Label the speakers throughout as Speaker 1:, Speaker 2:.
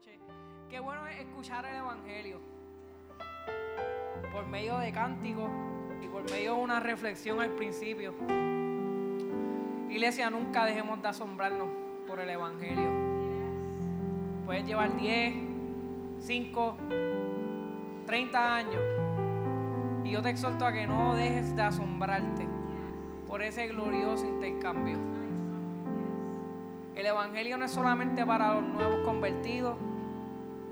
Speaker 1: noche. Qué bueno es escuchar el Evangelio por medio de cánticos y por medio de una reflexión al principio. Iglesia, nunca dejemos de asombrarnos por el Evangelio. Puedes llevar 10, 5, 30 años. Y yo te exhorto a que no dejes de asombrarte por ese glorioso intercambio. El Evangelio no es solamente para los nuevos convertidos.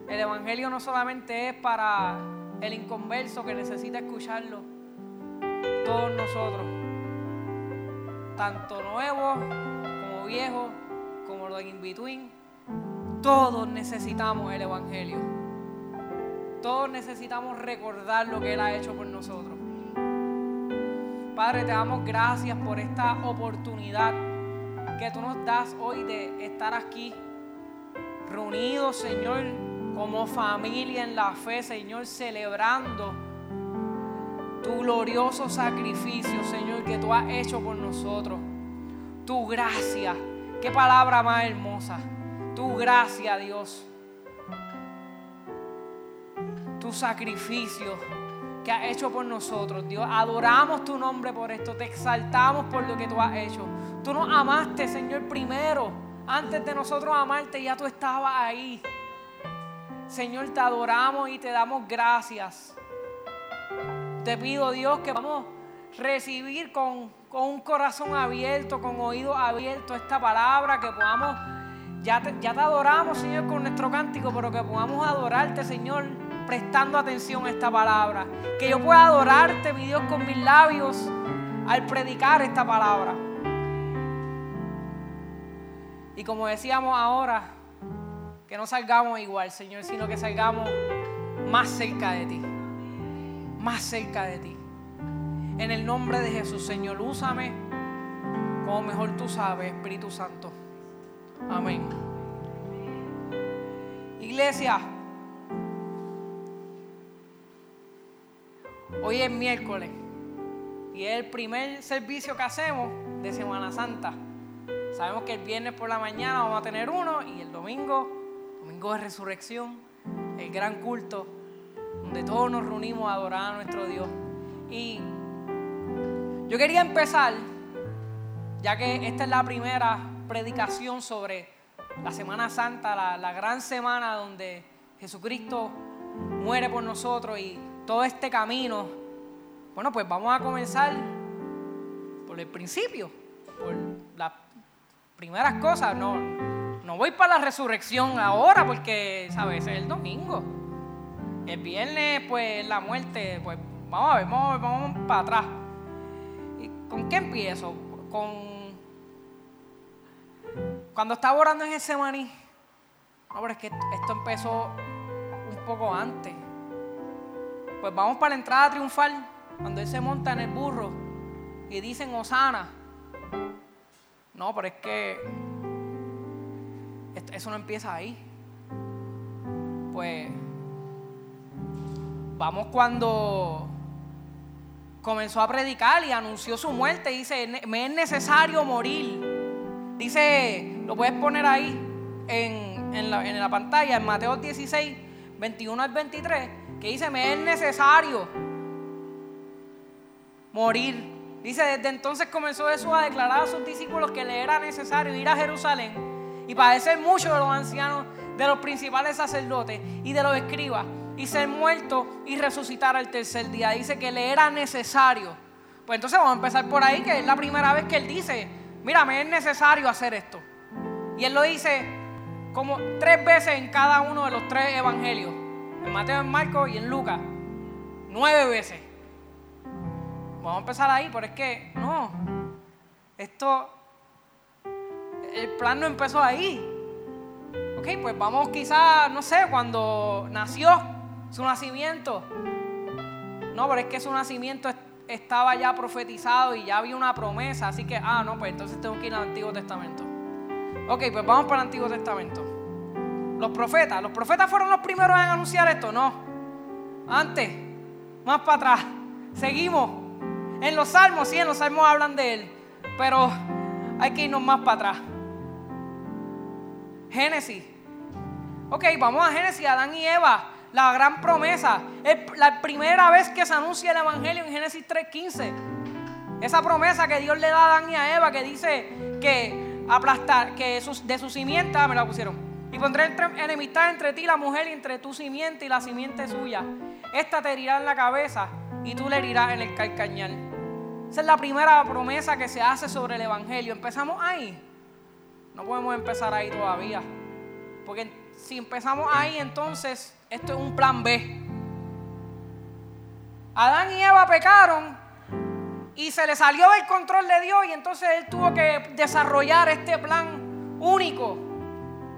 Speaker 1: El Evangelio no solamente es para el inconverso que necesita escucharlo. Todos nosotros, tanto nuevos como viejos, como los in between, todos necesitamos el Evangelio. Todos necesitamos recordar lo que Él ha hecho por nosotros. Padre, te damos gracias por esta oportunidad que tú nos das hoy de estar aquí reunidos, Señor, como familia en la fe, Señor, celebrando tu glorioso sacrificio, Señor, que tú has hecho por nosotros. Tu gracia, qué palabra más hermosa. Tu gracia, Dios. Tu sacrificio que has hecho por nosotros, Dios. Adoramos tu nombre por esto, te exaltamos por lo que tú has hecho. Tú nos amaste, Señor, primero. Antes de nosotros amarte, ya tú estabas ahí. Señor, te adoramos y te damos gracias. Te pido, Dios, que vamos a recibir con, un corazón abierto, con oídos abiertos esta palabra, que podamos, ya ya te adoramos, Señor, con nuestro cántico, pero que podamos adorarte, Señor, prestando atención a esta palabra. Que yo pueda adorarte, mi Dios, con mis labios al predicar esta palabra. Y como decíamos ahora, que no salgamos igual, Señor, sino que salgamos más cerca de ti. Más cerca de ti. En el nombre de Jesús, Señor, úsame como mejor tú sabes, Espíritu Santo. Amén. Iglesia, hoy es miércoles y es el primer servicio que hacemos de Semana Santa. Sabemos que el viernes por la mañana vamos a tener uno y el domingo, de resurrección, el gran culto, donde todos nos reunimos a adorar a nuestro Dios. Y yo quería empezar, ya que esta es la primera predicación sobre la Semana Santa, la, la gran semana donde Jesucristo muere por nosotros y todo este camino. Bueno, pues vamos a comenzar por el principio, por la primeras cosas, no, no voy para la resurrección ahora porque, ¿sabes? Es el domingo. El viernes, pues, la muerte, pues, vamos a ver, vamos, vamos para atrás. ¿Y ¿Con qué empiezo? Con... Cuando estaba orando en ese maní. No, pero es que esto empezó un poco antes. Pues vamos para la entrada triunfal, cuando él se monta en el burro y dicen Osana. No, pero es que eso no empieza ahí. Pues vamos cuando comenzó a predicar y anunció su muerte. Dice, me es necesario morir. Dice, lo puedes poner ahí en, la, en la pantalla, en Mateo 16, 21 al 23, que dice, me es necesario morir Dice, desde entonces comenzó Jesús a declarar a sus discípulos que le era necesario ir a Jerusalén y padecer mucho de los ancianos, de los principales sacerdotes y de los escribas y ser muerto y resucitar al tercer día. Dice que le era necesario. Pues entonces vamos a empezar por ahí, que es la primera vez que él dice, mira, me es necesario hacer esto. Y él lo dice como tres veces en cada uno de los tres evangelios, en Mateo, en Marcos y en Lucas. Nueve veces. Vamos a empezar ahí, pero es que no. Esto, el plan no empezó ahí. Ok, pues vamos quizás, no sé, cuando nació su nacimiento. No, pero es que su nacimiento estaba ya profetizado y ya había una promesa. Así que, ah, no, pues entonces tengo que ir al Antiguo Testamento. Ok, pues vamos para el Antiguo Testamento. Los profetas, ¿los profetas fueron los primeros en anunciar esto? No. Antes, más para atrás. Seguimos. En los salmos, sí, en los salmos hablan de él, pero hay que irnos más para atrás. Génesis. Ok, vamos a Génesis, Adán y Eva, la gran promesa. Es la primera vez que se anuncia el Evangelio en Génesis 3.15. Esa promesa que Dios le da a Adán y a Eva que dice que aplastar, que de su simiente, ah, me la pusieron. Y pondré enemistad entre ti, la mujer, y entre tu simiente y la simiente suya. Esta te herirá en la cabeza y tú le herirás en el calcañal. Esa es la primera promesa que se hace sobre el Evangelio. Empezamos ahí. No podemos empezar ahí todavía. Porque si empezamos ahí, entonces esto es un plan B. Adán y Eva pecaron y se le salió del control de Dios y entonces él tuvo que desarrollar este plan único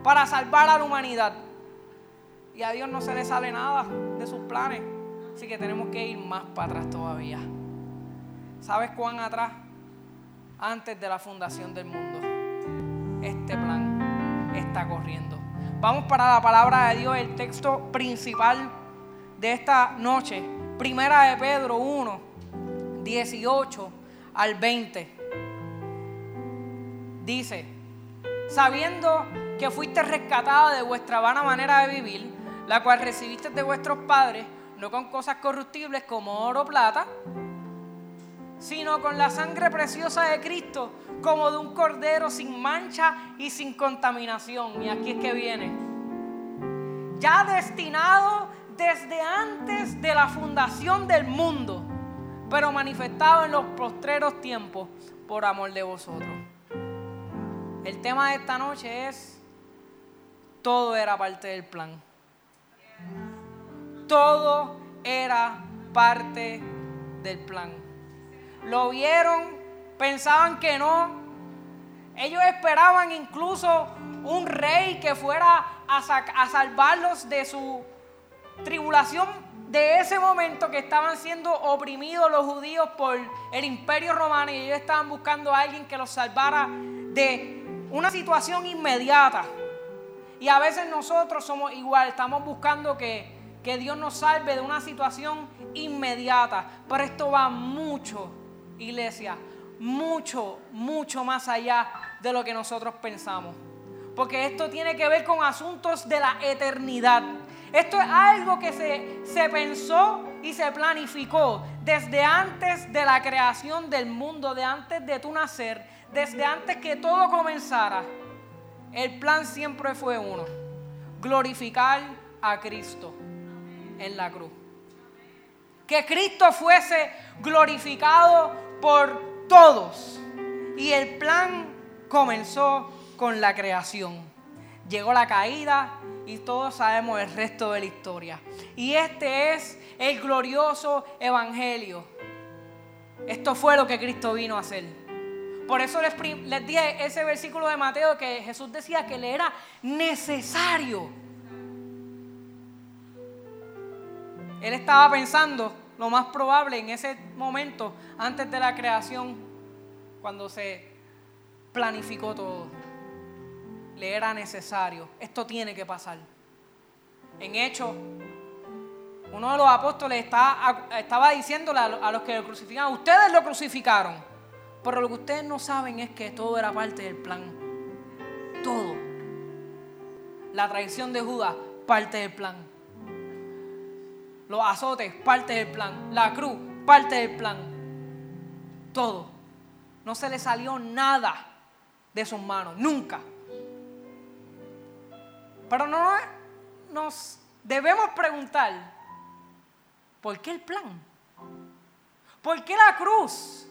Speaker 1: para salvar a la humanidad. Y a Dios no se le sale nada de sus planes. Así que tenemos que ir más para atrás todavía. ¿Sabes cuán atrás? Antes de la fundación del mundo. Este plan está corriendo. Vamos para la palabra de Dios, el texto principal de esta noche. Primera de Pedro 1, 18 al 20. Dice, sabiendo que fuiste rescatada de vuestra vana manera de vivir, la cual recibiste de vuestros padres, no con cosas corruptibles como oro o plata, sino con la sangre preciosa de Cristo, como de un cordero sin mancha y sin contaminación. Y aquí es que viene. Ya destinado desde antes de la fundación del mundo, pero manifestado en los postreros tiempos por amor de vosotros. El tema de esta noche es, todo era parte del plan. Todo era parte del plan. Lo vieron, pensaban que no. Ellos esperaban incluso un rey que fuera a, salvarlos de su tribulación de ese momento que estaban siendo oprimidos los judíos por el imperio romano y ellos estaban buscando a alguien que los salvara de una situación inmediata. Y a veces nosotros somos igual, estamos buscando que, que Dios nos salve de una situación inmediata. Pero esto va mucho, iglesia, mucho, mucho más allá de lo que nosotros pensamos. Porque esto tiene que ver con asuntos de la eternidad. Esto es algo que se, se pensó y se planificó desde antes de la creación del mundo, de antes de tu nacer, desde antes que todo comenzara. El plan siempre fue uno, glorificar a Cristo en la cruz. Que Cristo fuese glorificado por todos. Y el plan comenzó con la creación. Llegó la caída, y todos sabemos el resto de la historia. Y este es el glorioso evangelio. Esto fue lo que Cristo vino a hacer. Por eso les, les dije ese versículo de Mateo que Jesús decía que le era necesario. Él estaba pensando lo más probable en ese momento, antes de la creación, cuando se planificó todo le era necesario. Esto tiene que pasar. En hecho, uno de los apóstoles estaba diciéndole a los que lo crucificaron, ustedes lo crucificaron, pero lo que ustedes no saben es que todo era parte del plan. Todo. La traición de Judas, parte del plan. Los azotes, parte del plan. La cruz, parte del plan. Todo. No se le salió nada de sus manos, nunca. Pero no nos debemos preguntar, ¿por qué el plan? ¿Por qué la cruz?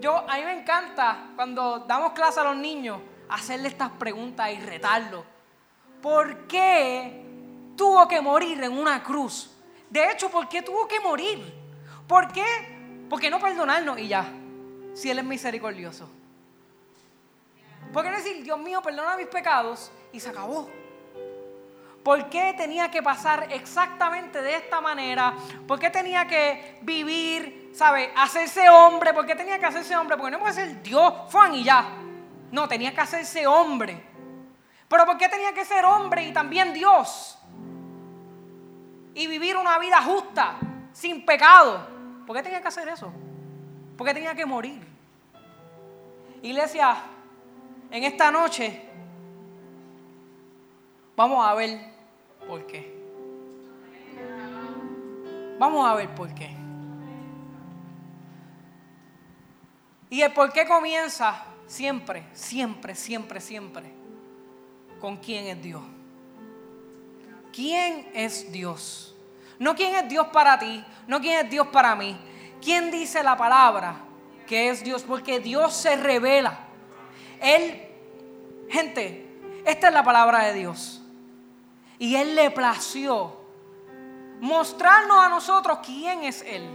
Speaker 1: Yo, a mí me encanta cuando damos clase a los niños hacerle estas preguntas y retarlos. ¿Por qué tuvo que morir en una cruz? De hecho, ¿por qué tuvo que morir? ¿Por qué? ¿Por qué no perdonarnos y ya? Si Él es misericordioso. ¿Por qué no decir, Dios mío, perdona mis pecados y se acabó? ¿Por qué tenía que pasar exactamente de esta manera? ¿Por qué tenía que vivir, sabe, hacerse hombre? ¿Por qué tenía que hacerse hombre? Porque no puede ser Dios, Juan y ya. No, tenía que hacerse hombre. Pero ¿por qué tenía que ser hombre y también Dios? Y vivir una vida justa, sin pecado. ¿Por qué tenía que hacer eso? ¿Por qué tenía que morir? Iglesia, en esta noche vamos a ver por qué. Vamos a ver por qué. Y el por qué comienza siempre, siempre, siempre, siempre con quién es Dios. ¿Quién es Dios? No quién es Dios para ti, no quién es Dios para mí. ¿Quién dice la palabra que es Dios? Porque Dios se revela. Él, gente, esta es la palabra de Dios. Y Él le plació mostrarnos a nosotros quién es Él.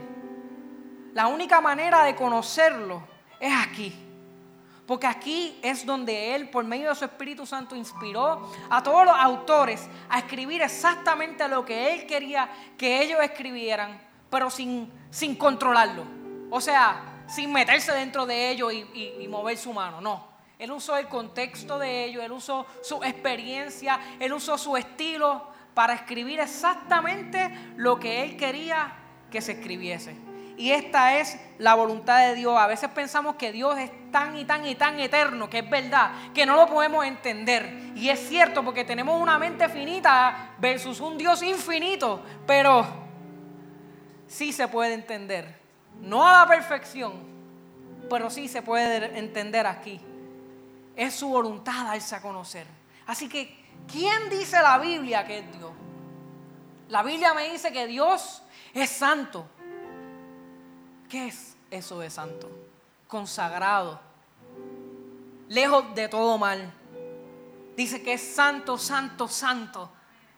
Speaker 1: La única manera de conocerlo es aquí. Porque aquí es donde Él, por medio de su Espíritu Santo, inspiró a todos los autores a escribir exactamente lo que Él quería que ellos escribieran, pero sin, sin controlarlo. O sea, sin meterse dentro de ellos y, y mover su mano. No. Él usó el contexto de ellos, Él usó su experiencia, Él usó su estilo para escribir exactamente lo que Él quería que se escribiese. Y esta es la voluntad de Dios. A veces pensamos que Dios es tan y tan y tan eterno, que es verdad, que no lo podemos entender. Y es cierto porque tenemos una mente finita versus un Dios infinito, pero sí se puede entender. No a la perfección, pero sí se puede entender aquí. Es su voluntad darse a conocer. Así que, ¿quién dice la Biblia que es Dios? La Biblia me dice que Dios es santo. ¿Qué es eso de santo? Consagrado, lejos de todo mal. Dice que es santo, santo, santo.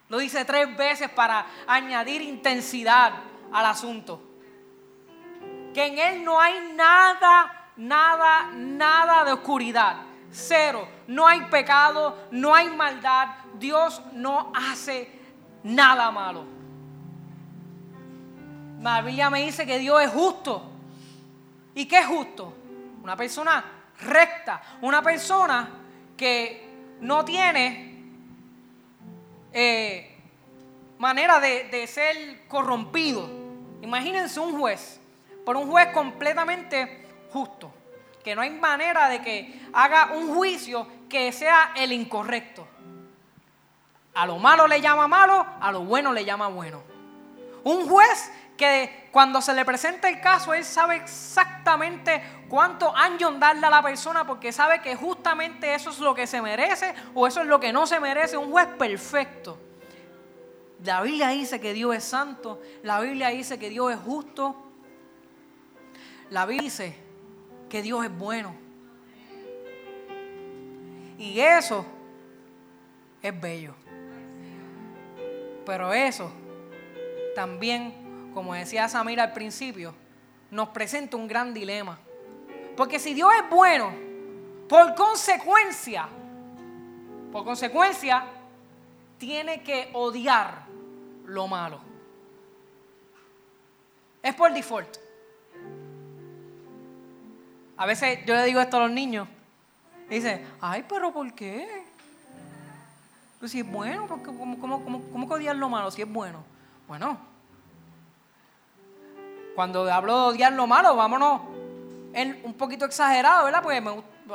Speaker 1: Lo dice tres veces para añadir intensidad al asunto. Que en Él no hay nada, nada, nada de oscuridad. Cero. No hay pecado, no hay maldad. Dios no hace nada malo. La me dice que Dios es justo. ¿Y qué es justo? Una persona recta, una persona que no tiene eh, manera de, de ser corrompido. Imagínense un juez, por un juez completamente justo, que no hay manera de que haga un juicio que sea el incorrecto. A lo malo le llama malo, a lo bueno le llama bueno. Un juez que cuando se le presenta el caso, él sabe exactamente cuánto años darle a la persona porque sabe que justamente eso es lo que se merece o eso es lo que no se merece. Un juez perfecto. La Biblia dice que Dios es santo, la Biblia dice que Dios es justo, la Biblia dice que Dios es bueno. Y eso es bello. Pero eso también como decía Samira al principio, nos presenta un gran dilema. Porque si Dios es bueno, por consecuencia, por consecuencia, tiene que odiar lo malo. Es por default. A veces yo le digo esto a los niños. Y dice, ay, pero ¿por qué? Pues si es bueno, ¿cómo, cómo, cómo, cómo odiar lo malo si es bueno? Bueno, cuando hablo de odiar lo malo, vámonos en un poquito exagerado, ¿verdad? Porque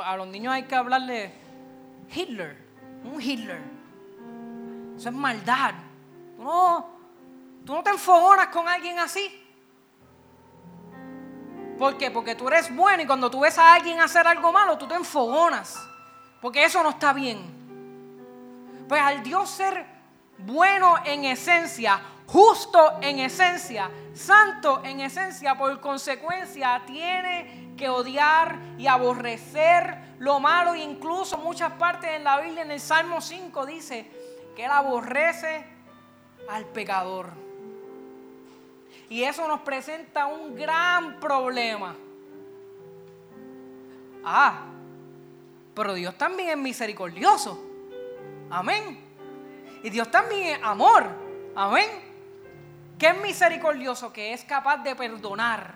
Speaker 1: a los niños hay que hablarle Hitler, un Hitler. Eso es maldad. Tú no, tú no te enfogonas con alguien así. ¿Por qué? Porque tú eres bueno y cuando tú ves a alguien hacer algo malo, tú te enfogonas. Porque eso no está bien. Pues al Dios ser bueno en esencia, justo en esencia, santo en esencia, por consecuencia tiene que odiar y aborrecer lo malo. incluso muchas partes en la Biblia, en el Salmo 5, dice que él aborrece al pecador. Y eso nos presenta un gran problema. Ah, pero Dios también es misericordioso. Amén. Y Dios también es amor. Amén que es misericordioso, que es capaz de perdonar.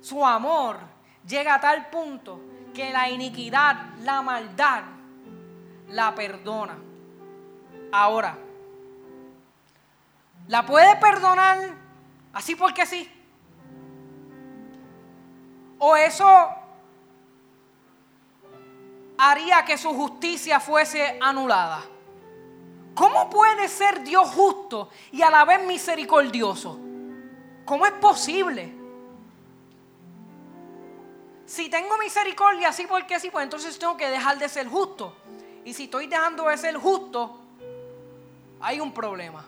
Speaker 1: Su amor llega a tal punto que la iniquidad, la maldad, la perdona. Ahora, ¿la puede perdonar así porque sí? ¿O eso haría que su justicia fuese anulada? ¿Cómo puede ser Dios justo y a la vez misericordioso? ¿Cómo es posible? Si tengo misericordia así porque sí, pues entonces tengo que dejar de ser justo. Y si estoy dejando de ser justo, hay un problema.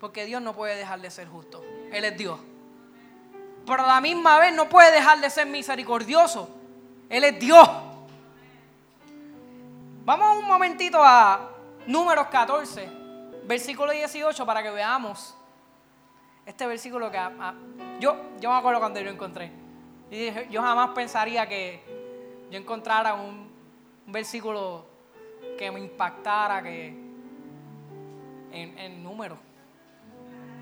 Speaker 1: Porque Dios no puede dejar de ser justo. Él es Dios. Pero a la misma vez no puede dejar de ser misericordioso. Él es Dios. Vamos un momentito a Números 14, versículo 18, para que veamos este versículo que yo, yo me acuerdo cuando yo lo encontré. yo jamás pensaría que yo encontrara un, versículo que me impactara que en, en números.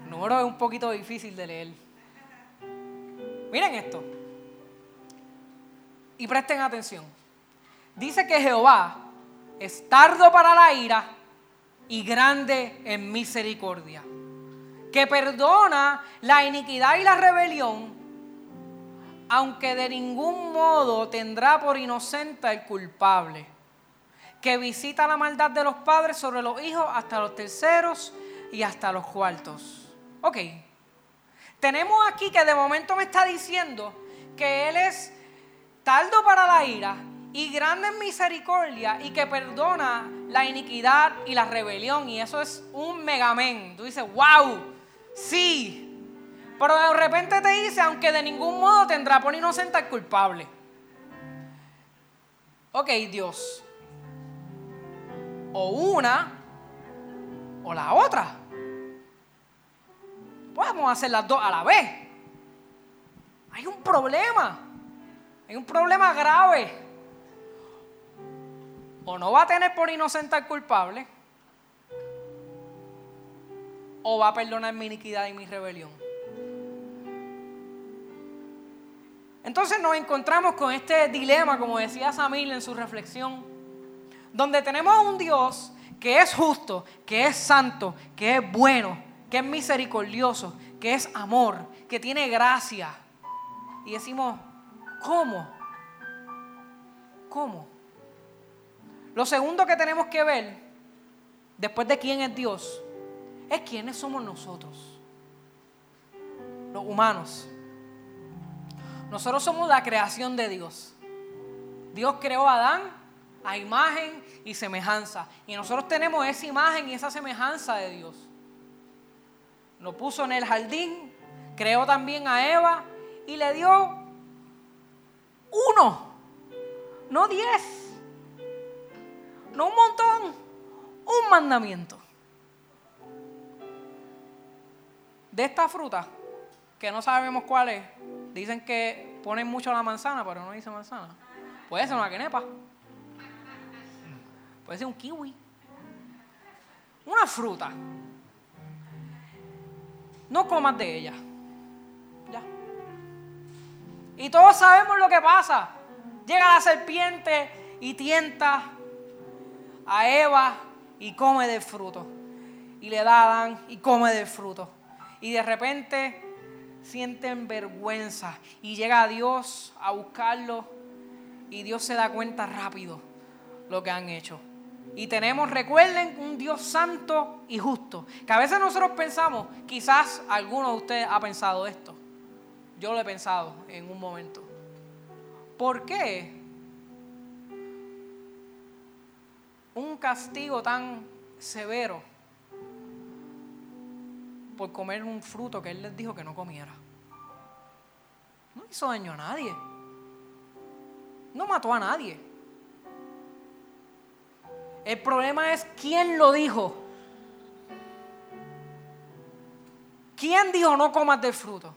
Speaker 1: número es un poquito difícil de leer. Miren esto. Y presten atención. Dice que Jehová es tardo para la ira y grande en misericordia, que perdona la iniquidad y la rebelión, aunque de ningún modo tendrá por inocente al culpable, que visita la maldad de los padres sobre los hijos hasta los terceros y hasta los cuartos. Ok, tenemos aquí que de momento me está diciendo que Él es tardo para la ira y grande en misericordia y que perdona la iniquidad y la rebelión. Y eso es un megamen. Tú dices, wow, sí. Pero de repente te dice, aunque de ningún modo tendrá por inocente al culpable. Ok, Dios. O una o la otra. Podemos hacer las dos a la vez. Hay un problema. Hay un problema grave o no va a tener por inocente al culpable, o va a perdonar mi iniquidad y mi rebelión. Entonces nos encontramos con este dilema, como decía Samil en su reflexión, donde tenemos a un Dios que es justo, que es santo, que es bueno, que es misericordioso, que es amor, que tiene gracia. Y decimos, ¿cómo? ¿Cómo? Lo segundo que tenemos que ver, después de quién es Dios, es quiénes somos nosotros, los humanos. Nosotros somos la creación de Dios. Dios creó a Adán a imagen y semejanza. Y nosotros tenemos esa imagen y esa semejanza de Dios. Lo puso en el jardín, creó también a Eva y le dio uno, no diez no un montón, un mandamiento. De esta fruta, que no sabemos cuál es, dicen que ponen mucho la manzana, pero no dice manzana. Puede ser una quenepa. Puede ser un kiwi. Una fruta. No comas de ella. Ya. Y todos sabemos lo que pasa. Llega la serpiente y tienta a Eva y come del fruto. Y le da a Adán y come del fruto. Y de repente sienten vergüenza y llega a Dios a buscarlo y Dios se da cuenta rápido lo que han hecho. Y tenemos, recuerden, un Dios santo y justo. Que a veces nosotros pensamos, quizás alguno de ustedes ha pensado esto. Yo lo he pensado en un momento. ¿Por qué un castigo tan severo por comer un fruto que Él les dijo que no comiera. No hizo daño a nadie. No mató a nadie. El problema es quién lo dijo. ¿Quién dijo no comas del fruto?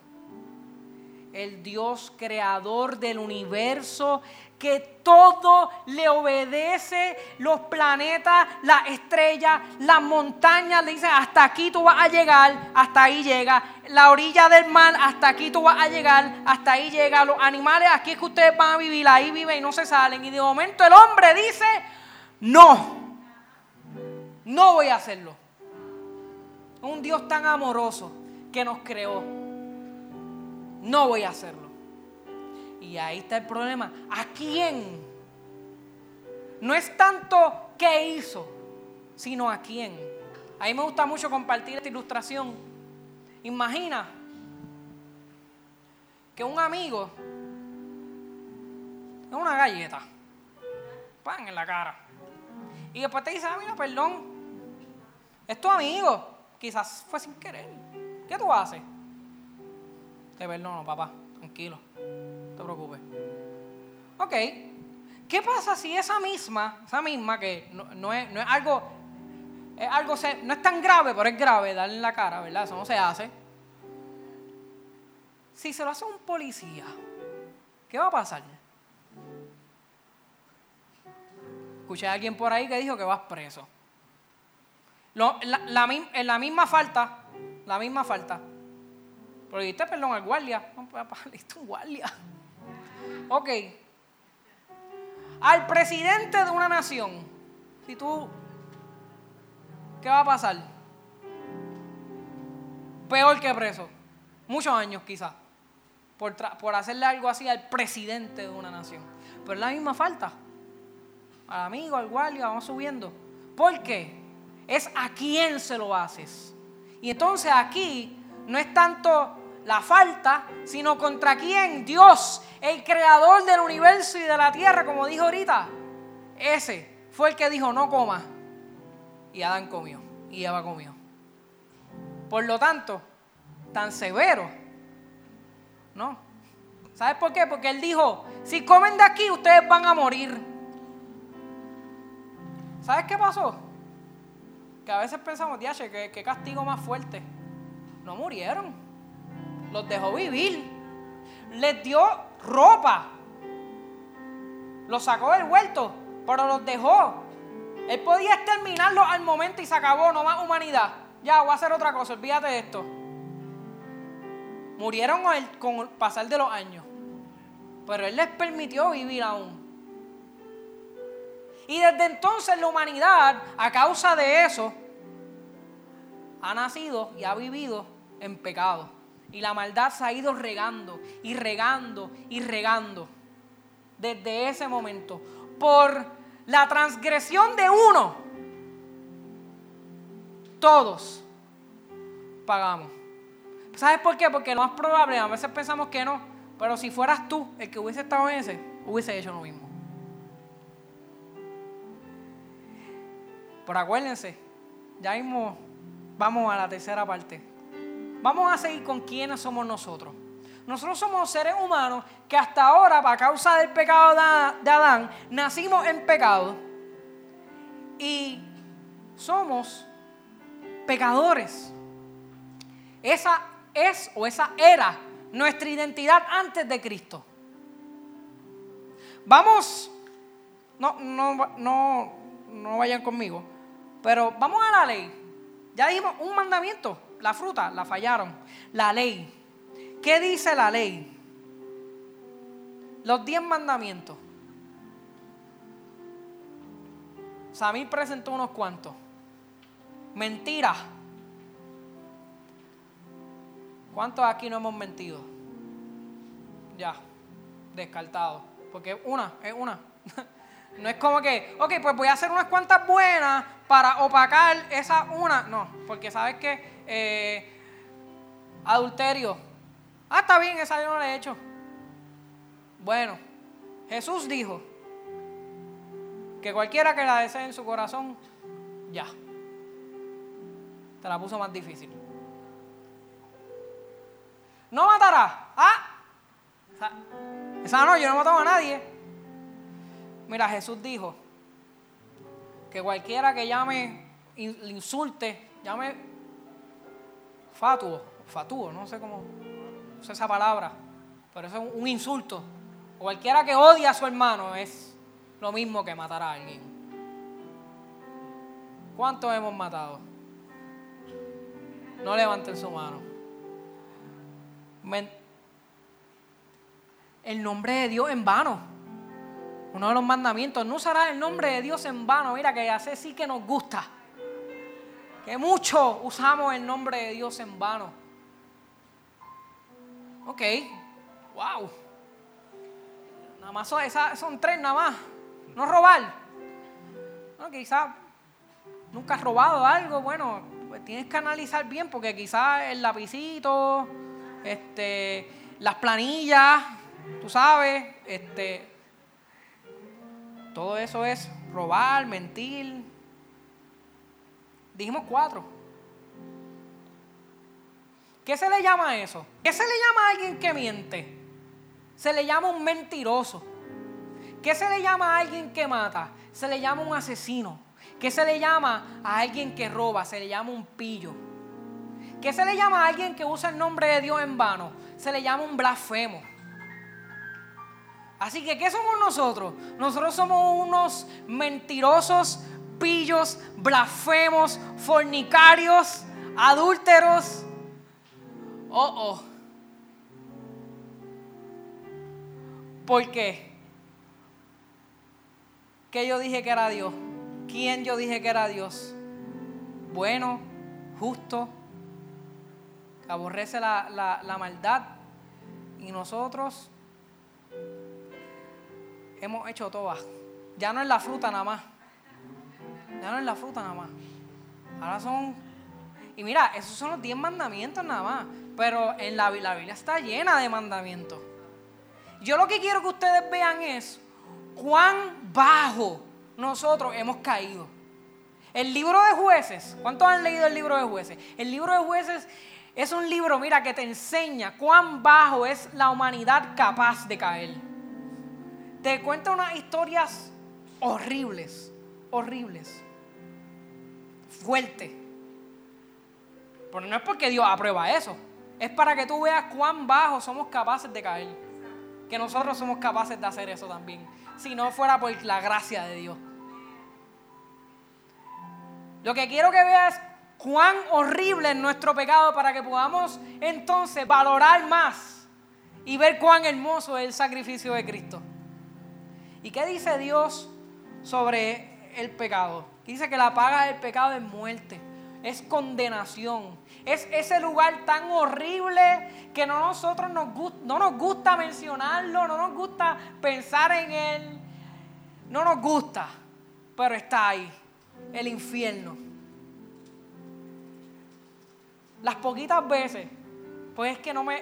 Speaker 1: El Dios creador del universo que todo le obedece, los planetas, las estrellas, las montañas, le dicen, hasta aquí tú vas a llegar, hasta ahí llega, la orilla del mar, hasta aquí tú vas a llegar, hasta ahí llega, los animales, aquí es que ustedes van a vivir, ahí viven y no se salen, y de momento el hombre dice, no, no voy a hacerlo. Un Dios tan amoroso que nos creó, no voy a hacerlo. Y ahí está el problema. ¿A quién? No es tanto qué hizo, sino a quién. A mí me gusta mucho compartir esta ilustración. Imagina que un amigo es una galleta, pan en la cara. Y después te dice, ah, mira, perdón, es tu amigo. Quizás fue sin querer. ¿Qué tú haces? Te perdono, papá, tranquilo, no te preocupes. Ok, ¿qué pasa si esa misma, esa misma que no, es, no algo, es algo, no es tan grave, pero es grave darle en la cara, ¿verdad? Eso no se hace. Si se lo hace un policía, ¿qué va a pasar? Escuché a alguien por ahí que dijo que vas preso. en la misma falta, la misma falta. Pero dijiste perdón al guardia. No, papá, listo, un guardia. Ok. Al presidente de una nación. Si tú. ¿Qué va a pasar? Peor que preso. Muchos años quizás. Por, por hacerle algo así al presidente de una nación. Pero es la misma falta al amigo, al guardia, vamos subiendo. ¿Por qué? Es a quién se lo haces. Y entonces aquí no es tanto la falta, sino contra quién Dios, el creador del universo y de la tierra, como dijo ahorita. Ese fue el que dijo, no coma. Y Adán comió, y Eva comió. Por lo tanto, tan severo, ¿no? ¿Sabes por qué? Porque él dijo, si comen de aquí, ustedes van a morir. ¿Sabes qué pasó? Que a veces pensamos, diache, ¿qué, castigo más fuerte. No murieron. Los dejó vivir. Les dio ropa. Los sacó del huerto, pero los dejó. Él podía exterminarlos al momento y se acabó, no más humanidad. Ya, voy a hacer otra cosa, olvídate de esto. Murieron con el pasar de los años. Pero Él les permitió vivir aún. Y desde entonces la humanidad, a causa de eso, ha nacido y ha vivido en pecado. Y la maldad se ha ido regando y regando y regando desde ese momento. Por la transgresión de uno, todos pagamos. ¿Sabes por qué? Porque lo más probable, a veces pensamos que no, pero si fueras tú el que hubiese estado en ese, hubiese hecho lo mismo. Pero acuérdense, ya mismo vamos a la tercera parte. Vamos a seguir con quiénes somos nosotros. Nosotros somos seres humanos que hasta ahora, a causa del pecado de Adán, nacimos en pecado. Y somos pecadores. Esa es o esa era nuestra identidad antes de Cristo. Vamos, no, no, no, no vayan conmigo. Pero vamos a la ley. Ya dijimos un mandamiento, la fruta, la fallaron. La ley. ¿Qué dice la ley? Los diez mandamientos. Samir presentó unos cuantos. Mentira. ¿Cuántos aquí no hemos mentido? Ya, descartado. Porque una, es una. No es como que, ok, pues voy a hacer unas cuantas buenas para opacar esa una. No, porque sabes que eh, adulterio. Ah, está bien, esa yo no la he hecho. Bueno, Jesús dijo que cualquiera que la desee en su corazón, ya. Te la puso más difícil. No matará. Ah, esa no, yo no he matado a nadie. Mira, Jesús dijo que cualquiera que llame, insulte, llame fatuo, fatuo, no sé cómo usa esa palabra, pero eso es un insulto. Cualquiera que odie a su hermano es lo mismo que matar a alguien. ¿Cuántos hemos matado? No levanten su mano. El nombre de Dios en vano. Uno de los mandamientos, no usarás el nombre de Dios en vano. Mira que hace sí que nos gusta. Que mucho usamos el nombre de Dios en vano. Ok, wow. Nada más son, son tres, nada más. No robar. No, quizás nunca has robado algo, bueno, pues tienes que analizar bien porque quizás el lapicito, este, las planillas, tú sabes, este, todo eso es robar, mentir. Dijimos cuatro. ¿Qué se le llama a eso? ¿Qué se le llama a alguien que miente? Se le llama un mentiroso. ¿Qué se le llama a alguien que mata? Se le llama un asesino. ¿Qué se le llama a alguien que roba? Se le llama un pillo. ¿Qué se le llama a alguien que usa el nombre de Dios en vano? Se le llama un blasfemo. Así que, ¿qué somos nosotros? Nosotros somos unos mentirosos, pillos, blasfemos, fornicarios, adúlteros. Oh, oh. ¿Por qué? ¿Qué yo dije que era Dios? ¿Quién yo dije que era Dios? Bueno, justo, que aborrece la, la maldad. Y nosotros hemos hecho todas. Ya no es la fruta nada más. Ya no es la fruta nada más. Ahora son... Y mira, esos son los diez mandamientos nada más. Pero en la, la Biblia está llena de mandamientos. Yo lo que quiero que ustedes vean es cuán bajo nosotros hemos caído. El libro de jueces, ¿cuántos han leído el libro de jueces? El libro de jueces es un libro, mira, que te enseña cuán bajo es la humanidad capaz de caer te cuenta unas historias horribles, horribles, fuertes. Pero no es porque Dios aprueba eso, es para que tú veas cuán bajo somos capaces de caer. Que nosotros somos capaces de hacer eso también, si no fuera por la gracia de Dios. Lo que quiero que veas es cuán horrible es nuestro pecado para que podamos entonces valorar más y ver cuán hermoso es el sacrificio de Cristo. ¿Y qué dice Dios sobre el pecado? Dice que la paga del pecado es muerte, es condenación. Es ese lugar tan horrible que no, nosotros nos, no nos gusta mencionarlo, no nos gusta pensar en él, no nos gusta, pero está ahí, el infierno. Las poquitas veces, pues es que no me,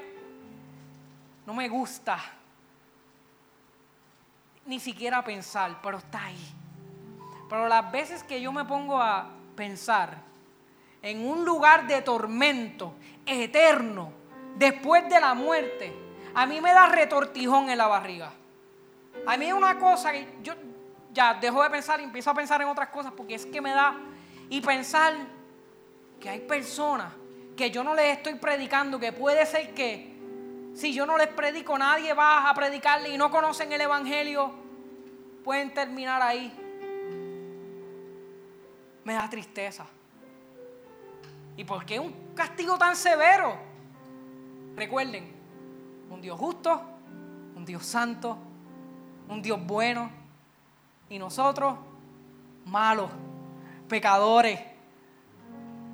Speaker 1: no me gusta ni siquiera pensar, pero está ahí. Pero las veces que yo me pongo a pensar en un lugar de tormento eterno, después de la muerte, a mí me da retortijón en la barriga. A mí es una cosa que yo ya dejo de pensar y empiezo a pensar en otras cosas porque es que me da y pensar que hay personas que yo no les estoy predicando, que puede ser que si yo no les predico, nadie va a predicarle y no conocen el Evangelio, pueden terminar ahí. Me da tristeza. ¿Y por qué un castigo tan severo? Recuerden, un Dios justo, un Dios santo, un Dios bueno, y nosotros malos, pecadores,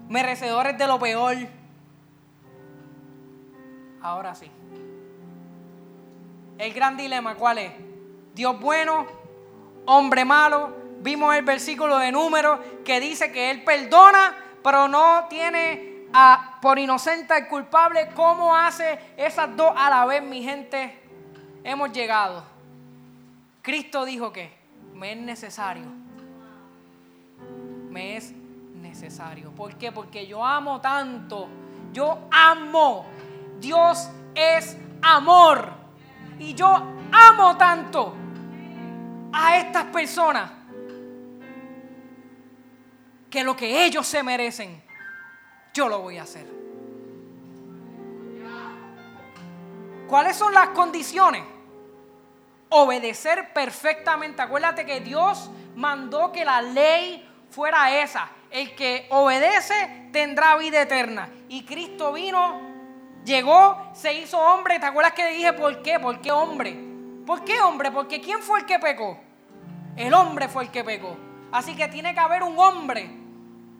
Speaker 1: merecedores de lo peor. Ahora sí. El gran dilema, ¿cuál es? Dios bueno, hombre malo. Vimos el versículo de número que dice que Él perdona, pero no tiene a, por inocente al culpable. ¿Cómo hace esas dos a la vez, mi gente? Hemos llegado. Cristo dijo que me es necesario. Me es necesario. ¿Por qué? Porque yo amo tanto. Yo amo. Dios es amor. Y yo amo tanto a estas personas que lo que ellos se merecen, yo lo voy a hacer. ¿Cuáles son las condiciones? Obedecer perfectamente. Acuérdate que Dios mandó que la ley fuera esa. El que obedece tendrá vida eterna. Y Cristo vino Llegó, se hizo hombre. ¿Te acuerdas que dije por qué? ¿Por qué hombre? ¿Por qué hombre? Porque ¿quién fue el que pecó? El hombre fue el que pecó. Así que tiene que haber un hombre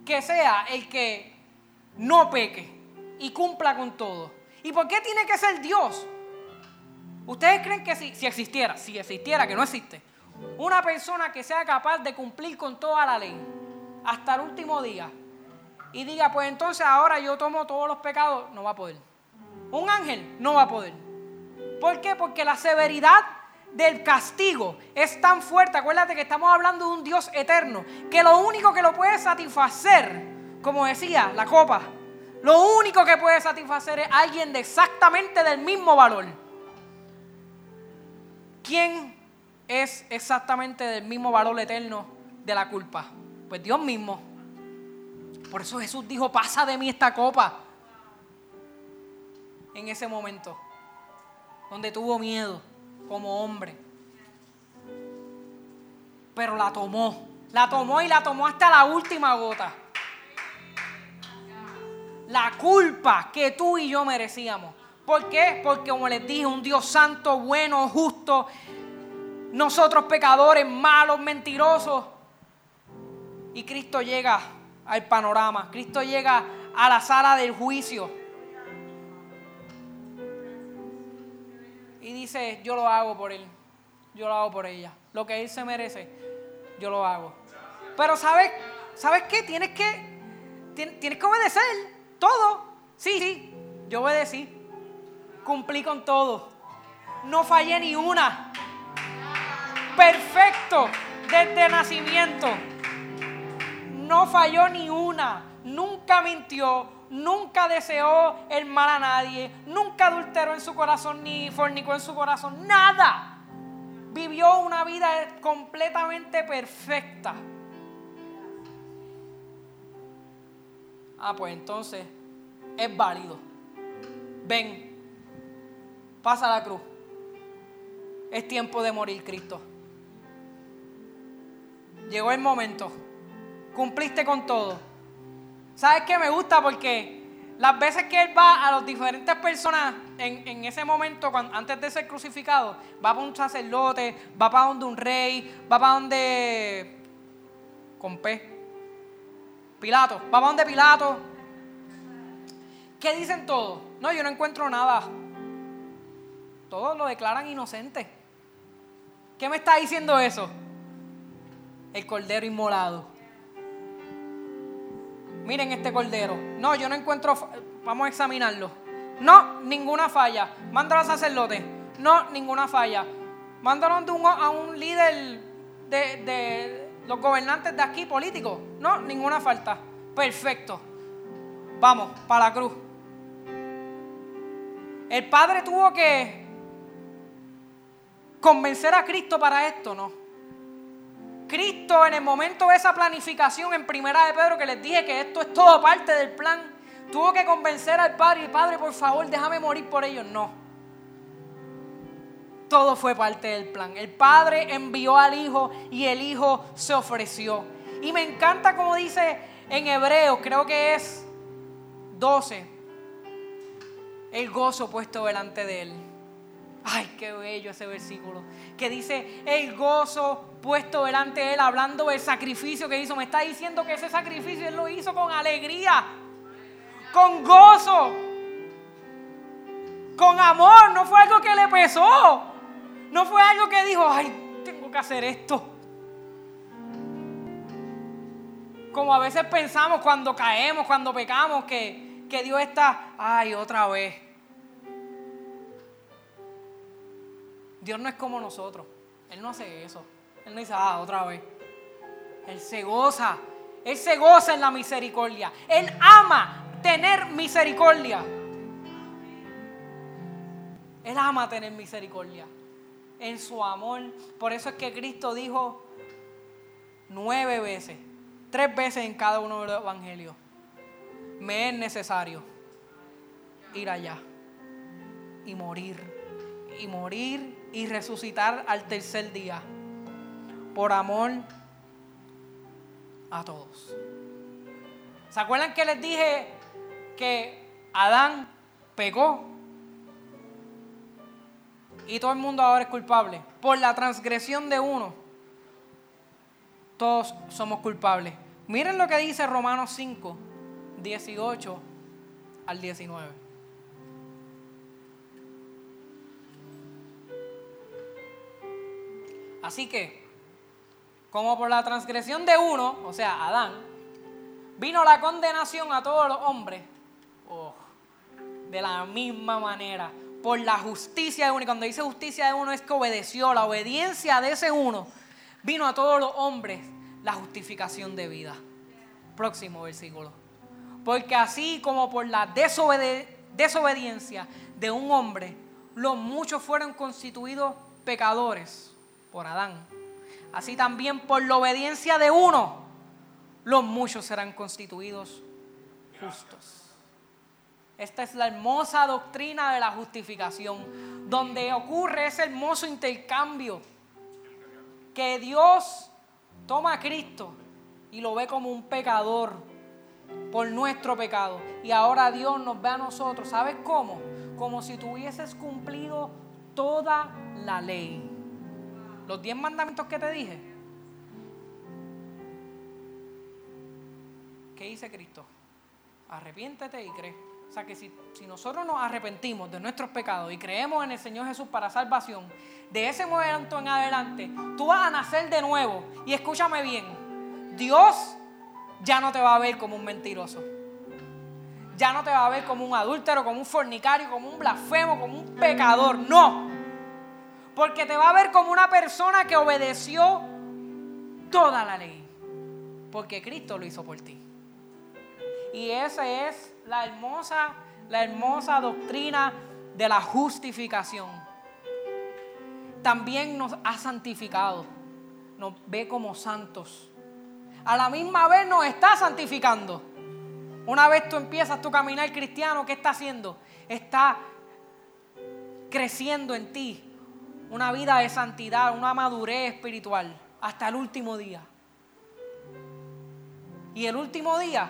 Speaker 1: que sea el que no peque y cumpla con todo. ¿Y por qué tiene que ser Dios? ¿Ustedes creen que si, si existiera, si existiera, que no existe, una persona que sea capaz de cumplir con toda la ley, hasta el último día y diga, pues entonces ahora yo tomo todos los pecados, no va a poder. Un ángel no va a poder. ¿Por qué? Porque la severidad del castigo es tan fuerte, acuérdate que estamos hablando de un Dios eterno, que lo único que lo puede satisfacer, como decía, la copa, lo único que puede satisfacer es alguien de exactamente del mismo valor. ¿Quién es exactamente del mismo valor eterno de la culpa? Pues Dios mismo. Por eso Jesús dijo, pasa de mí esta copa. En ese momento, donde tuvo miedo como hombre. Pero la tomó, la tomó y la tomó hasta la última gota. La culpa que tú y yo merecíamos. ¿Por qué? Porque como les dije, un Dios santo, bueno, justo, nosotros pecadores, malos, mentirosos. Y Cristo llega al panorama. Cristo llega a la sala del juicio. Y dice, yo lo hago por él. Yo lo hago por ella. Lo que él se merece, yo lo hago. Pero ¿sabes, ¿sabes qué? Tienes que, tienes que obedecer todo. Sí, sí, yo obedecí. Cumplí con todo. No fallé ni una. Perfecto desde nacimiento no falló ni una, nunca mintió, nunca deseó el mal a nadie, nunca adulteró en su corazón ni fornicó en su corazón, nada. Vivió una vida completamente perfecta. Ah, pues entonces es válido. Ven, pasa la cruz. Es tiempo de morir, Cristo. Llegó el momento cumpliste con todo. ¿Sabes qué me gusta? Porque las veces que él va a las diferentes personas en, ese momento, antes de ser crucificado, va para un sacerdote, va para donde un rey, va para donde. con P. Pilato, va para donde Pilato. ¿Qué dicen todos? No, yo no encuentro nada. Todos lo declaran inocente. ¿Qué me está diciendo eso? El cordero inmolado miren este cordero. No, yo no encuentro, vamos a examinarlo. No, ninguna falla. Mándalo al sacerdote. No, ninguna falla. Mándalo a un líder de, de los gobernantes de aquí, políticos. No, ninguna falta. Perfecto. Vamos, para la cruz. El Padre tuvo que convencer a Cristo para esto, ¿no? Cristo en el momento de esa planificación en primera de Pedro que les dije que esto es todo parte del plan, tuvo que convencer al Padre y Padre, por favor, déjame morir por ellos. No. Todo fue parte del plan. El Padre envió al Hijo y el Hijo se ofreció. Y me encanta como dice en Hebreo, creo que es 12, el gozo puesto delante de él. Ay, qué bello ese versículo. Que dice, el gozo puesto delante de él, hablando del sacrificio que hizo. Me está diciendo que ese sacrificio él lo hizo con alegría, con gozo, con amor. No fue algo que le pesó. No fue algo que dijo, ay, tengo que hacer esto. Como a veces pensamos cuando caemos, cuando pecamos, que, que Dios está, ay, otra vez Dios no es como nosotros. Él no hace eso. Él no dice, ah, otra vez. Él se goza. Él se goza en la misericordia. Él ama tener misericordia. Él ama tener misericordia. En su amor. Por eso es que Cristo dijo nueve veces, tres veces en cada uno de los evangelios. Me es necesario ir allá y morir y morir y resucitar al tercer día por amor a todos. ¿Se acuerdan que les dije que Adán pecó? Y todo el mundo ahora es culpable. Por la transgresión de uno, todos somos culpables. Miren lo que dice Romanos 5, 18 al 19. Así que, como por la transgresión de uno, o sea, Adán, vino la condenación a todos los hombres. Oh, de la misma manera, por la justicia de uno. Y cuando dice justicia de uno es que obedeció, la obediencia de ese uno vino a todos los hombres la justificación de vida. Próximo versículo. Porque así como por la desobediencia de un hombre, los muchos fueron constituidos pecadores por Adán. Así también por la obediencia de uno, los muchos serán constituidos justos. Esta es la hermosa doctrina de la justificación, donde ocurre ese hermoso intercambio que Dios toma a Cristo y lo ve como un pecador por nuestro pecado. Y ahora Dios nos ve a nosotros, ¿sabes cómo? Como si tuvieses cumplido toda la ley. Los diez mandamientos que te dije. ¿Qué dice Cristo? Arrepiéntete y cree. O sea que si, si, nosotros nos arrepentimos de nuestros pecados y creemos en el Señor Jesús para salvación, de ese momento en adelante, tú vas a nacer de nuevo. Y escúchame bien, Dios ya no te va a ver como un mentiroso. Ya no te va a ver como un adúltero, como un fornicario, como un blasfemo, como un pecador. No. Porque te va a ver como una persona que obedeció toda la ley. Porque Cristo lo hizo por ti. Y esa es la hermosa, la hermosa doctrina de la justificación. También nos ha santificado. Nos ve como santos. A la misma vez nos está santificando. Una vez tú empiezas tu caminar cristiano, ¿qué está haciendo? Está creciendo en ti una vida de santidad, una madurez espiritual hasta el último día. Y el último día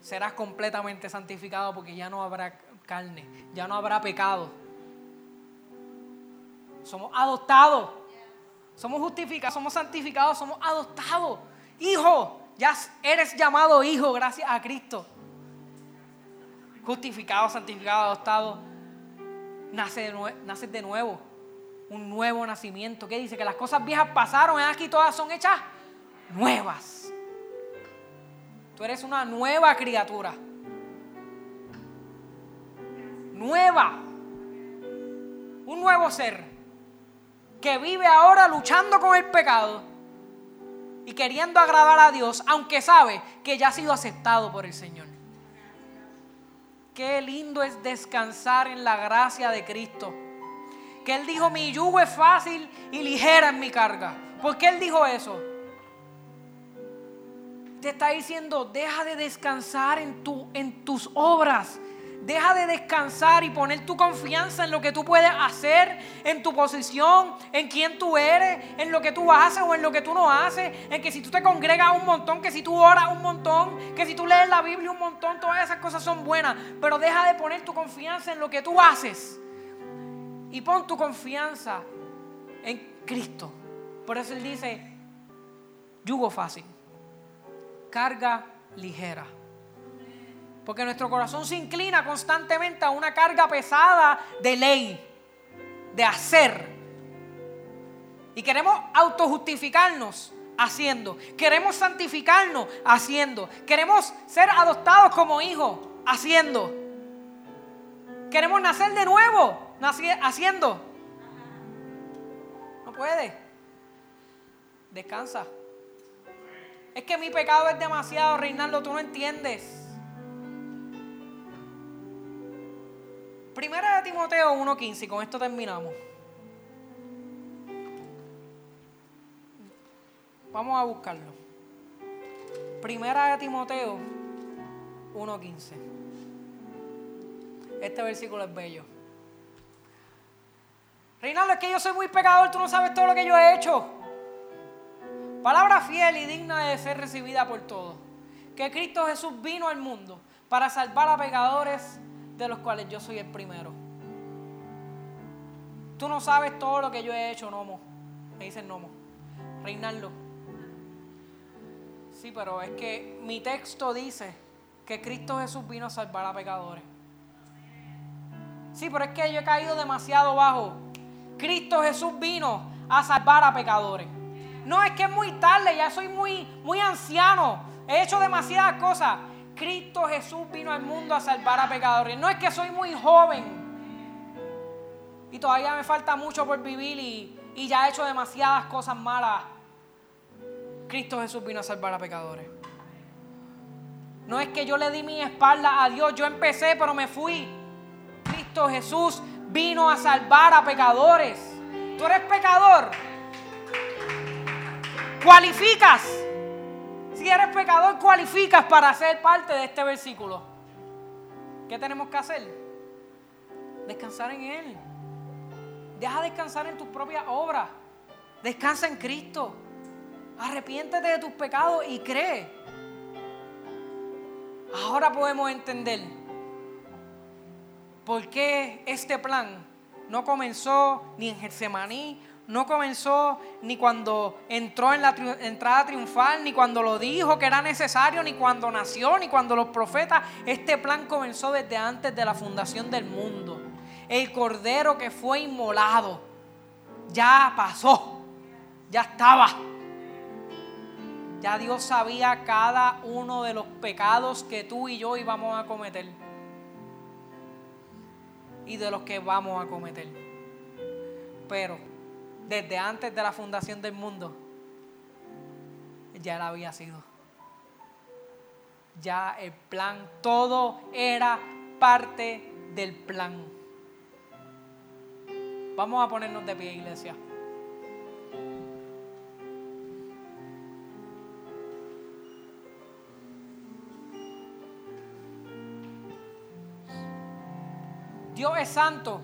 Speaker 1: serás completamente santificado porque ya no habrá carne, ya no habrá pecado. Somos adoptados, somos justificados, somos santificados, somos adoptados. Hijo, ya eres llamado hijo gracias a Cristo. Justificado, santificado, adoptado. Nace de, nuevo. Un nuevo nacimiento. ¿Qué dice? Que las cosas viejas pasaron, aquí todas son hechas nuevas. Tú eres una nueva criatura. Nueva. Un nuevo ser que vive ahora luchando con el pecado y queriendo agradar a Dios, aunque sabe que ya ha sido aceptado por el Señor. Qué lindo es descansar en la gracia de Cristo. Que Él dijo, mi yugo es fácil y ligera en mi carga. ¿Por qué Él dijo eso? te está diciendo, deja de descansar en, tu, en tus obras. Deja de descansar y poner tu confianza en lo que tú puedes hacer, en tu posición, en quién tú eres, en lo que tú haces o en lo que tú no haces, en que si tú te congregas un montón, que si tú oras un montón, que si tú lees la Biblia un montón, todas esas cosas son buenas, pero deja de poner tu confianza en lo que tú haces y pon tu confianza en Cristo. Por eso Él dice, yugo fácil carga ligera. Porque nuestro corazón se inclina constantemente a una carga pesada de ley, de hacer. Y queremos autojustificarnos haciendo. Queremos santificarnos haciendo. Queremos ser adoptados como hijos haciendo. Queremos nacer de nuevo haciendo. No puede. Descansa. Es que mi pecado es demasiado, Reinaldo, tú no entiendes. Primera de Timoteo 1.15, y con esto terminamos. Vamos a buscarlo. Primera de Timoteo 1.15. Este versículo es bello. Reinaldo, es que yo soy muy pecador, tú no sabes todo lo que yo he hecho. Palabra fiel y digna de ser recibida por todos. Que Cristo Jesús vino al mundo para salvar a pecadores de los cuales yo soy el primero. Tú no sabes todo lo que yo he hecho, Nomo. Me dicen Nomo. Reinaldo. Sí, pero es que mi texto dice que Cristo Jesús vino a salvar a pecadores. Sí, pero es que yo he caído demasiado bajo. Cristo Jesús vino a salvar a pecadores. no, es que es muy tarde, ya soy muy, muy anciano, he hecho demasiadas cosas. Cristo Jesús vino al mundo a salvar a pecadores. No es que soy muy joven y todavía me falta mucho por vivir y, y ya he hecho demasiadas cosas malas. Cristo Jesús vino a salvar a pecadores. No es que yo le di mi espalda a Dios, yo empecé pero me fui. Cristo Jesús vino a salvar a pecadores. Tú eres pecador. Cualificas. Si eres pecador, cualificas para ser parte de este versículo. ¿Qué tenemos que hacer? Descansar en Él. Deja descansar en tus propias obras. Descansa en Cristo. Arrepiéntete de tus pecados y cree. Ahora podemos entender por qué este plan no comenzó ni en Getsemaní, no comenzó ni cuando entró en la entrada triunfal, ni cuando lo dijo que era necesario, ni cuando nació, ni cuando los profetas. Este plan comenzó desde antes de la fundación del mundo. El cordero que fue inmolado ya pasó, ya estaba. Ya Dios sabía cada uno de los pecados que tú y yo íbamos a cometer. Y de los que vamos a cometer. Pero desde antes de la fundación del mundo, ya él había sido. Ya el plan, todo era parte del plan. Vamos a ponernos de pie, iglesia. Dios es santo,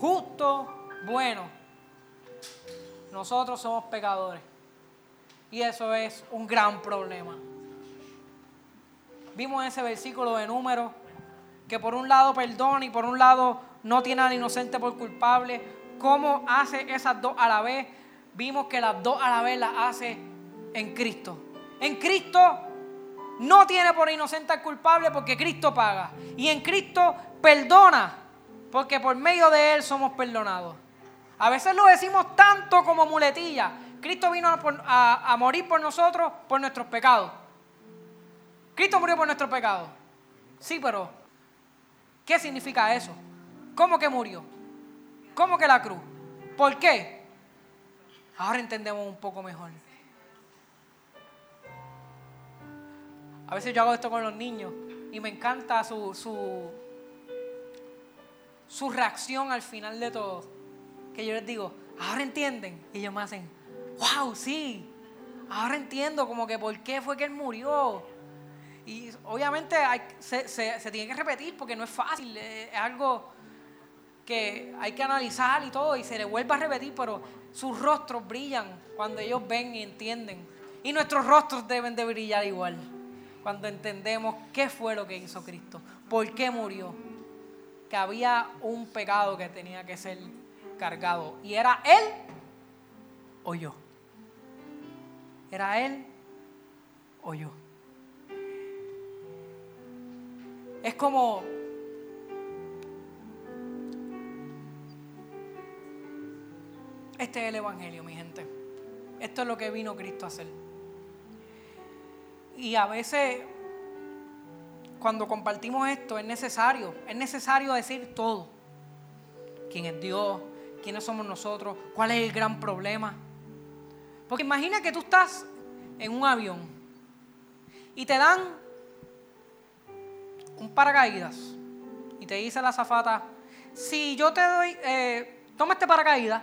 Speaker 1: justo, bueno. Nosotros somos pecadores. Y eso es un gran problema. Vimos ese versículo de número que por un lado perdona y por un lado no tiene al inocente por culpable. ¿Cómo hace esas dos a la vez? Vimos que las dos a la vez las hace en Cristo. En Cristo no tiene por inocente al culpable porque Cristo paga. Y en Cristo perdona porque por medio de Él somos perdonados. A veces lo decimos tanto como muletilla. Cristo vino a, morir por nosotros, por nuestros pecados. Cristo murió por nuestros pecados. Sí, pero ¿qué significa eso? ¿Cómo que murió? ¿Cómo que la cruz? ¿Por qué? Ahora entendemos un poco mejor. A veces yo hago esto con los niños y me encanta su, su su reacción al final de todo. Que yo les digo, ahora entienden. Y ellos me hacen, wow, sí. Ahora entiendo como que por qué fue que él murió. Y obviamente se, se, tiene que repetir porque no es fácil. Es algo que hay que analizar y todo. Y se le vuelve a repetir, pero sus rostros brillan cuando ellos ven y entienden. Y nuestros rostros deben de brillar igual. Cuando entendemos qué fue lo que hizo Cristo. ¿Por qué murió? Que había un pecado que tenía que ser cargado. Y era él o yo. Era él o yo. Es como Este es el Evangelio, mi gente. Esto es lo que vino Cristo a hacer. Y a veces cuando compartimos esto es necesario, es necesario decir todo. ¿Quién es Dios? ¿Quiénes somos nosotros? ¿Cuál es el gran problema? Porque imagina que tú estás en un avión y te dan un paracaídas y te dice la zafata, si yo te doy, eh, toma este paracaídas,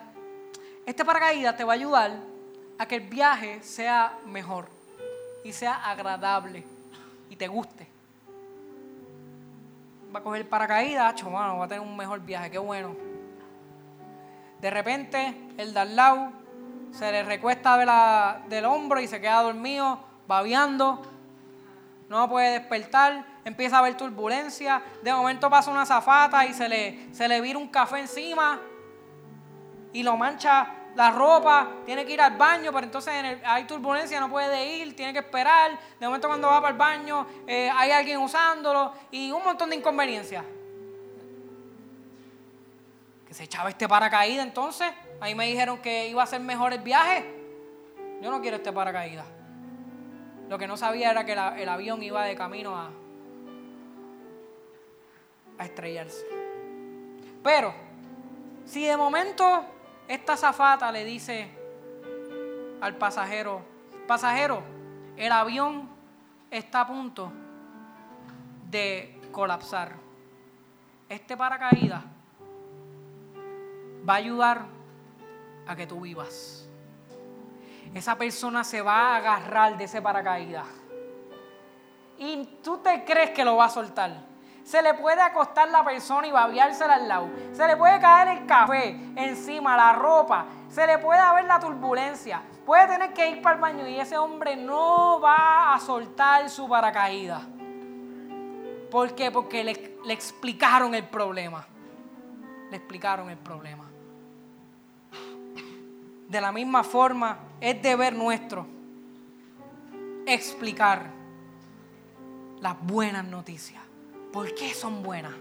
Speaker 1: este paracaídas te va a ayudar a que el viaje sea mejor y sea agradable y te guste va a coger paracaídas, chaval, mano, va a tener un mejor viaje, qué bueno. De repente, el de se le recuesta del hombro y se queda dormido, babeando, no puede despertar, empieza a haber turbulencia, de momento pasa una zafata y se le, se le vira un café encima y lo mancha la ropa, tiene que ir al baño, pero entonces hay turbulencia, no puede ir, tiene que esperar. De momento cuando va para el baño eh, hay alguien usándolo y un montón de inconveniencias. Que se echaba este paracaídas entonces. Ahí me dijeron que iba a ser mejor el viaje. Yo no quiero este paracaídas. Lo que no sabía era que el avión iba de camino a, a estrellarse. Pero, si de momento esta zafata le dice al pasajero, pasajero, el avión está a punto de colapsar. Este paracaídas va a ayudar a que tú vivas. Esa persona se va a agarrar de ese paracaídas. Y tú te crees que lo va a soltar. Se le puede acostar la persona y babiársela al lado. Se le puede caer el café encima, la ropa. Se le puede haber la turbulencia. Puede tener que ir para el baño y ese hombre no va a soltar su paracaídas. ¿Por qué? Porque le, le explicaron el problema. Le explicaron el problema. De la misma forma, es deber nuestro explicar las buenas noticias. ¿Por qué son buenas?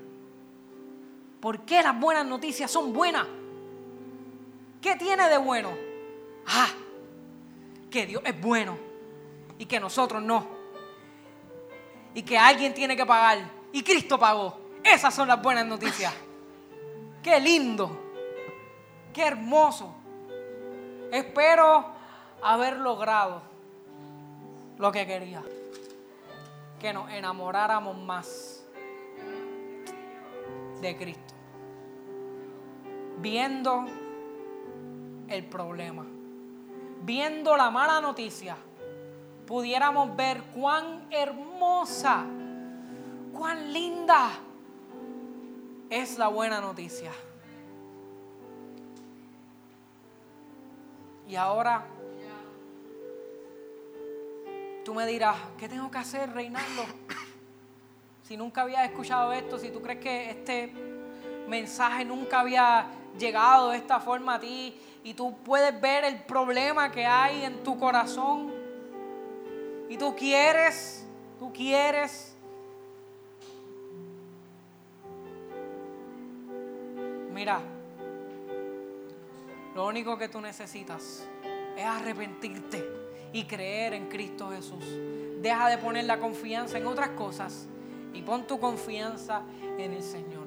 Speaker 1: ¿Por qué las buenas noticias son buenas? ¿Qué tiene de bueno? Ah, que Dios es bueno y que nosotros no. Y que alguien tiene que pagar y Cristo pagó. Esas son las buenas noticias. Qué lindo, qué hermoso. Espero haber logrado lo que quería. Que nos enamoráramos más de Cristo. Viendo el problema, viendo la mala noticia, pudiéramos ver cuán hermosa, cuán linda es la buena noticia. Y ahora tú me dirás, ¿qué tengo que hacer, Reinaldo? Si nunca habías escuchado esto, si tú crees que este mensaje nunca había llegado de esta forma a ti y tú puedes ver el problema que hay en tu corazón y tú quieres, tú quieres Mira, lo único que tú necesitas es arrepentirte y creer en Cristo Jesús. Deja de poner la confianza en otras cosas y pon tu confianza en el Señor.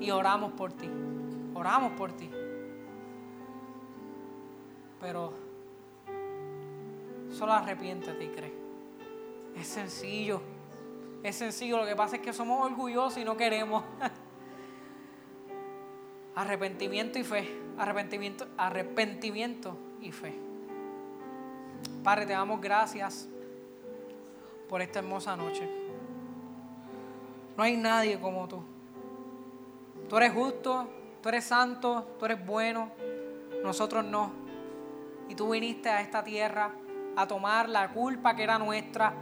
Speaker 1: Y oramos por ti. Oramos por ti. Pero solo arrepiéntete y cree. Es sencillo. Es sencillo. Lo que pasa es que somos orgullosos y no queremos. arrepentimiento y fe. Arrepentimiento, arrepentimiento y fe. Padre, te damos gracias por esta hermosa noche. No hay nadie como tú. Tú eres justo, tú eres santo, tú eres bueno, nosotros no. Y tú viniste a esta tierra a tomar la culpa que era nuestra.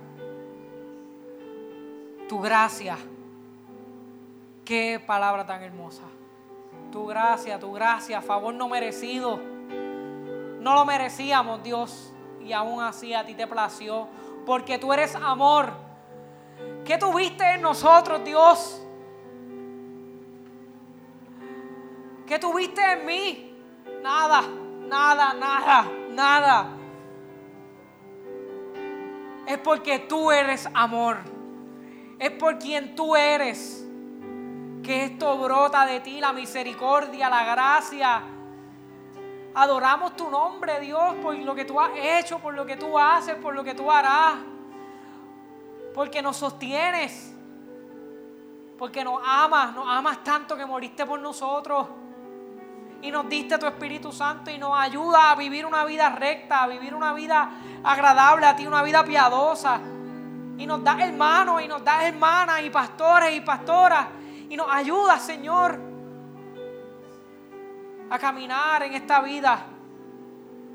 Speaker 1: Tu gracia. Qué palabra tan hermosa. Tu gracia, tu gracia, favor no merecido. No lo merecíamos, Dios. Y aún así a ti te plació porque tú eres amor. ¿Qué tuviste en nosotros, Dios? ¿Qué tuviste en mí? Nada, nada, nada, nada. Es porque tú eres amor. Es por quien tú eres. Que esto brota de ti, la misericordia, la gracia. Adoramos tu nombre, Dios, por lo que tú has hecho, por lo que tú haces, por lo que tú harás. Porque nos sostienes. Porque nos amas, nos amas tanto que moriste por nosotros. Y nos diste tu Espíritu Santo y nos ayuda a vivir una vida recta, a vivir una vida agradable a ti, una vida piadosa. Y nos das hermanos y nos das hermanas y pastores y pastoras. Y nos ayuda, Señor a caminar en esta vida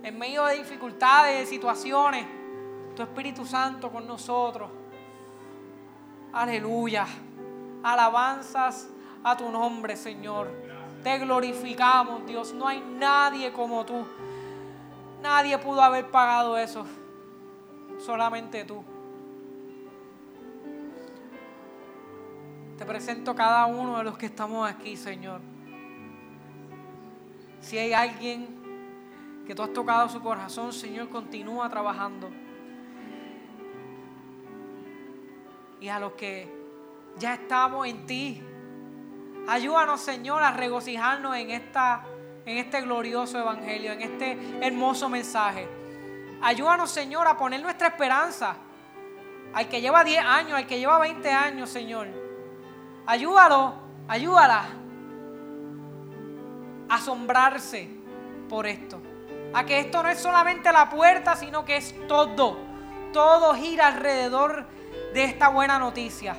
Speaker 1: en medio de dificultades, de situaciones. Tu Espíritu Santo con nosotros. Aleluya. Alabanzas a tu nombre, Señor. Te glorificamos, Dios. No hay nadie como tú. Nadie pudo haber pagado eso. Solamente tú. Te presento cada uno de los que estamos aquí, Señor. Si hay alguien que tú has tocado su corazón, Señor, continúa trabajando. Y a los que ya estamos en ti, ayúdanos, Señor, a regocijarnos en, esta, en este glorioso evangelio, en este hermoso mensaje. Ayúdanos, Señor, a poner nuestra esperanza al que lleva 10 años, al que lleva 20 años, Señor. Ayúdalo, ayúdala asombrarse por esto. A que esto no es solamente la puerta, sino que es todo. Todo gira alrededor de esta buena noticia.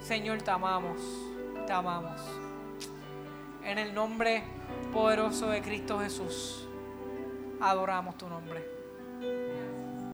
Speaker 1: Señor, te amamos, te amamos. En el nombre poderoso de Cristo Jesús, adoramos tu nombre.